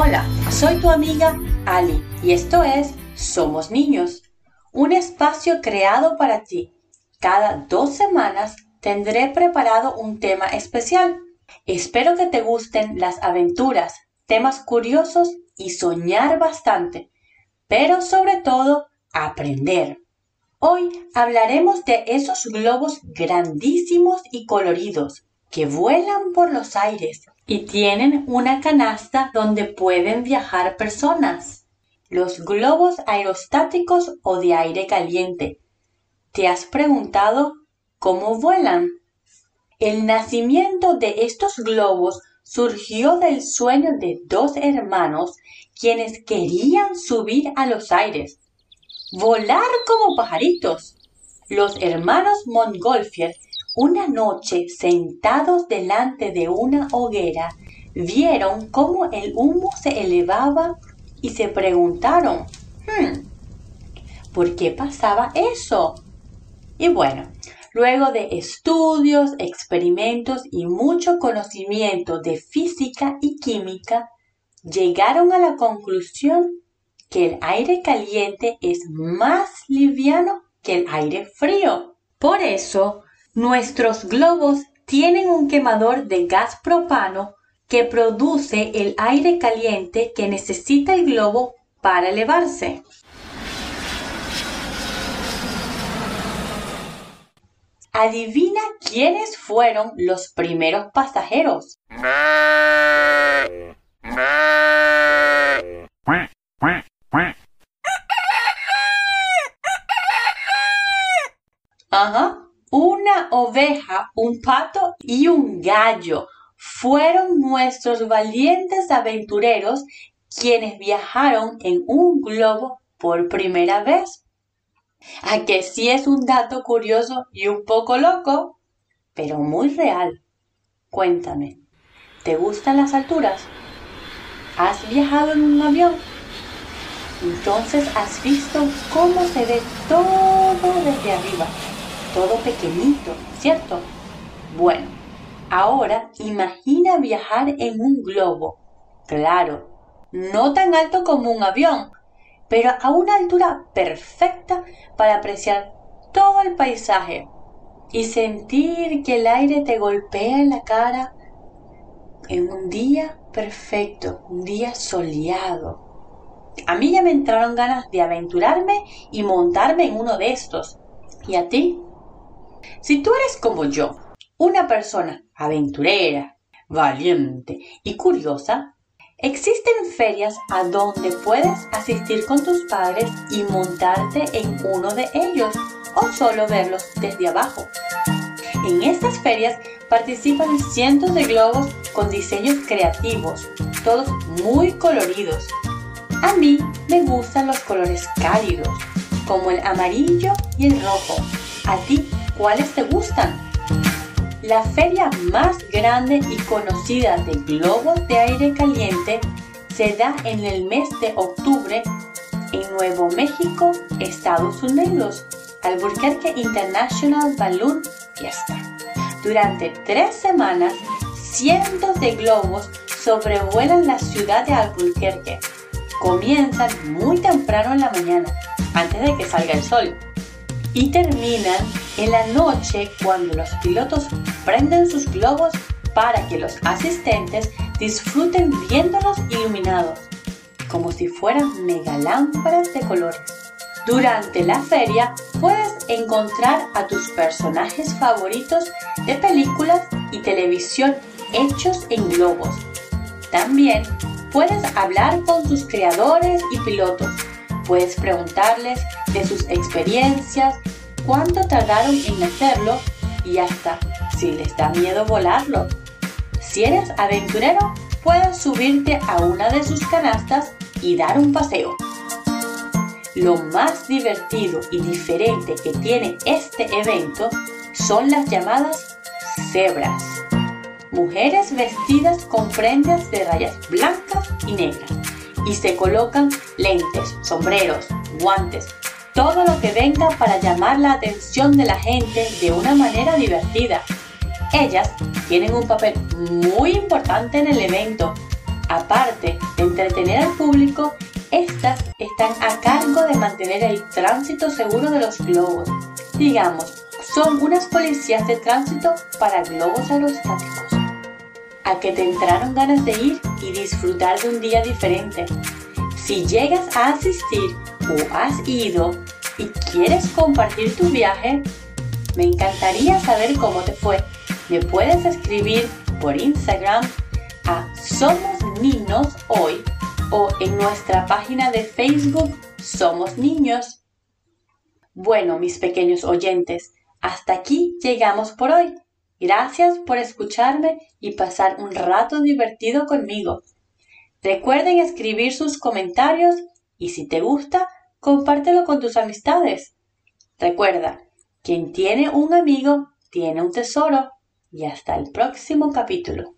Hola, soy tu amiga Ali y esto es Somos Niños, un espacio creado para ti. Cada dos semanas tendré preparado un tema especial. Espero que te gusten las aventuras, temas curiosos y soñar bastante, pero sobre todo aprender. Hoy hablaremos de esos globos grandísimos y coloridos que vuelan por los aires y tienen una canasta donde pueden viajar personas. Los globos aerostáticos o de aire caliente. ¿Te has preguntado cómo vuelan? El nacimiento de estos globos surgió del sueño de dos hermanos quienes querían subir a los aires, volar como pajaritos. Los hermanos Montgolfier una noche, sentados delante de una hoguera, vieron cómo el humo se elevaba y se preguntaron, hmm, ¿por qué pasaba eso? Y bueno, luego de estudios, experimentos y mucho conocimiento de física y química, llegaron a la conclusión que el aire caliente es más liviano que el aire frío. Por eso, Nuestros globos tienen un quemador de gas propano que produce el aire caliente que necesita el globo para elevarse. Adivina quiénes fueron los primeros pasajeros. Ajá, una oveja, un pato y un gallo fueron nuestros valientes aventureros quienes viajaron en un globo por primera vez. A que sí es un dato curioso y un poco loco, pero muy real. Cuéntame, ¿te gustan las alturas? ¿Has viajado en un avión? Entonces has visto cómo se ve todo desde arriba todo pequeñito, ¿cierto? Bueno, ahora imagina viajar en un globo. Claro, no tan alto como un avión, pero a una altura perfecta para apreciar todo el paisaje y sentir que el aire te golpea en la cara en un día perfecto, un día soleado. A mí ya me entraron ganas de aventurarme y montarme en uno de estos. ¿Y a ti? Si tú eres como yo, una persona aventurera, valiente y curiosa, existen ferias a donde puedes asistir con tus padres y montarte en uno de ellos o solo verlos desde abajo. En estas ferias participan cientos de globos con diseños creativos, todos muy coloridos. A mí me gustan los colores cálidos, como el amarillo y el rojo. ¿A ti cuáles te gustan. La feria más grande y conocida de globos de aire caliente se da en el mes de octubre en Nuevo México, Estados Unidos, Albuquerque International Balloon Fiesta. Durante tres semanas, cientos de globos sobrevuelan la ciudad de Albuquerque. Comienzan muy temprano en la mañana, antes de que salga el sol, y terminan en la noche cuando los pilotos prenden sus globos para que los asistentes disfruten viéndolos iluminados, como si fueran megalámparas de colores. Durante la feria puedes encontrar a tus personajes favoritos de películas y televisión hechos en globos. También puedes hablar con sus creadores y pilotos. Puedes preguntarles de sus experiencias cuánto tardaron en hacerlo y hasta si les da miedo volarlo. Si eres aventurero, puedes subirte a una de sus canastas y dar un paseo. Lo más divertido y diferente que tiene este evento son las llamadas cebras. Mujeres vestidas con prendas de rayas blancas y negras y se colocan lentes, sombreros, guantes, todo lo que venga para llamar la atención de la gente de una manera divertida. Ellas tienen un papel muy importante en el evento Aparte de entretener al público, estas están a cargo de mantener el tránsito seguro de los globos. Digamos, son unas policías de tránsito para globos aerostáticos. A que te entraron ganas de ir y disfrutar de un día diferente. Si llegas a asistir o has ido y quieres compartir tu viaje, me encantaría saber cómo te fue. Me puedes escribir por Instagram a Somos Niños Hoy o en nuestra página de Facebook Somos Niños. Bueno, mis pequeños oyentes, hasta aquí llegamos por hoy. Gracias por escucharme y pasar un rato divertido conmigo. Recuerden escribir sus comentarios y si te gusta, compártelo con tus amistades. Recuerda, quien tiene un amigo tiene un tesoro. Y hasta el próximo capítulo.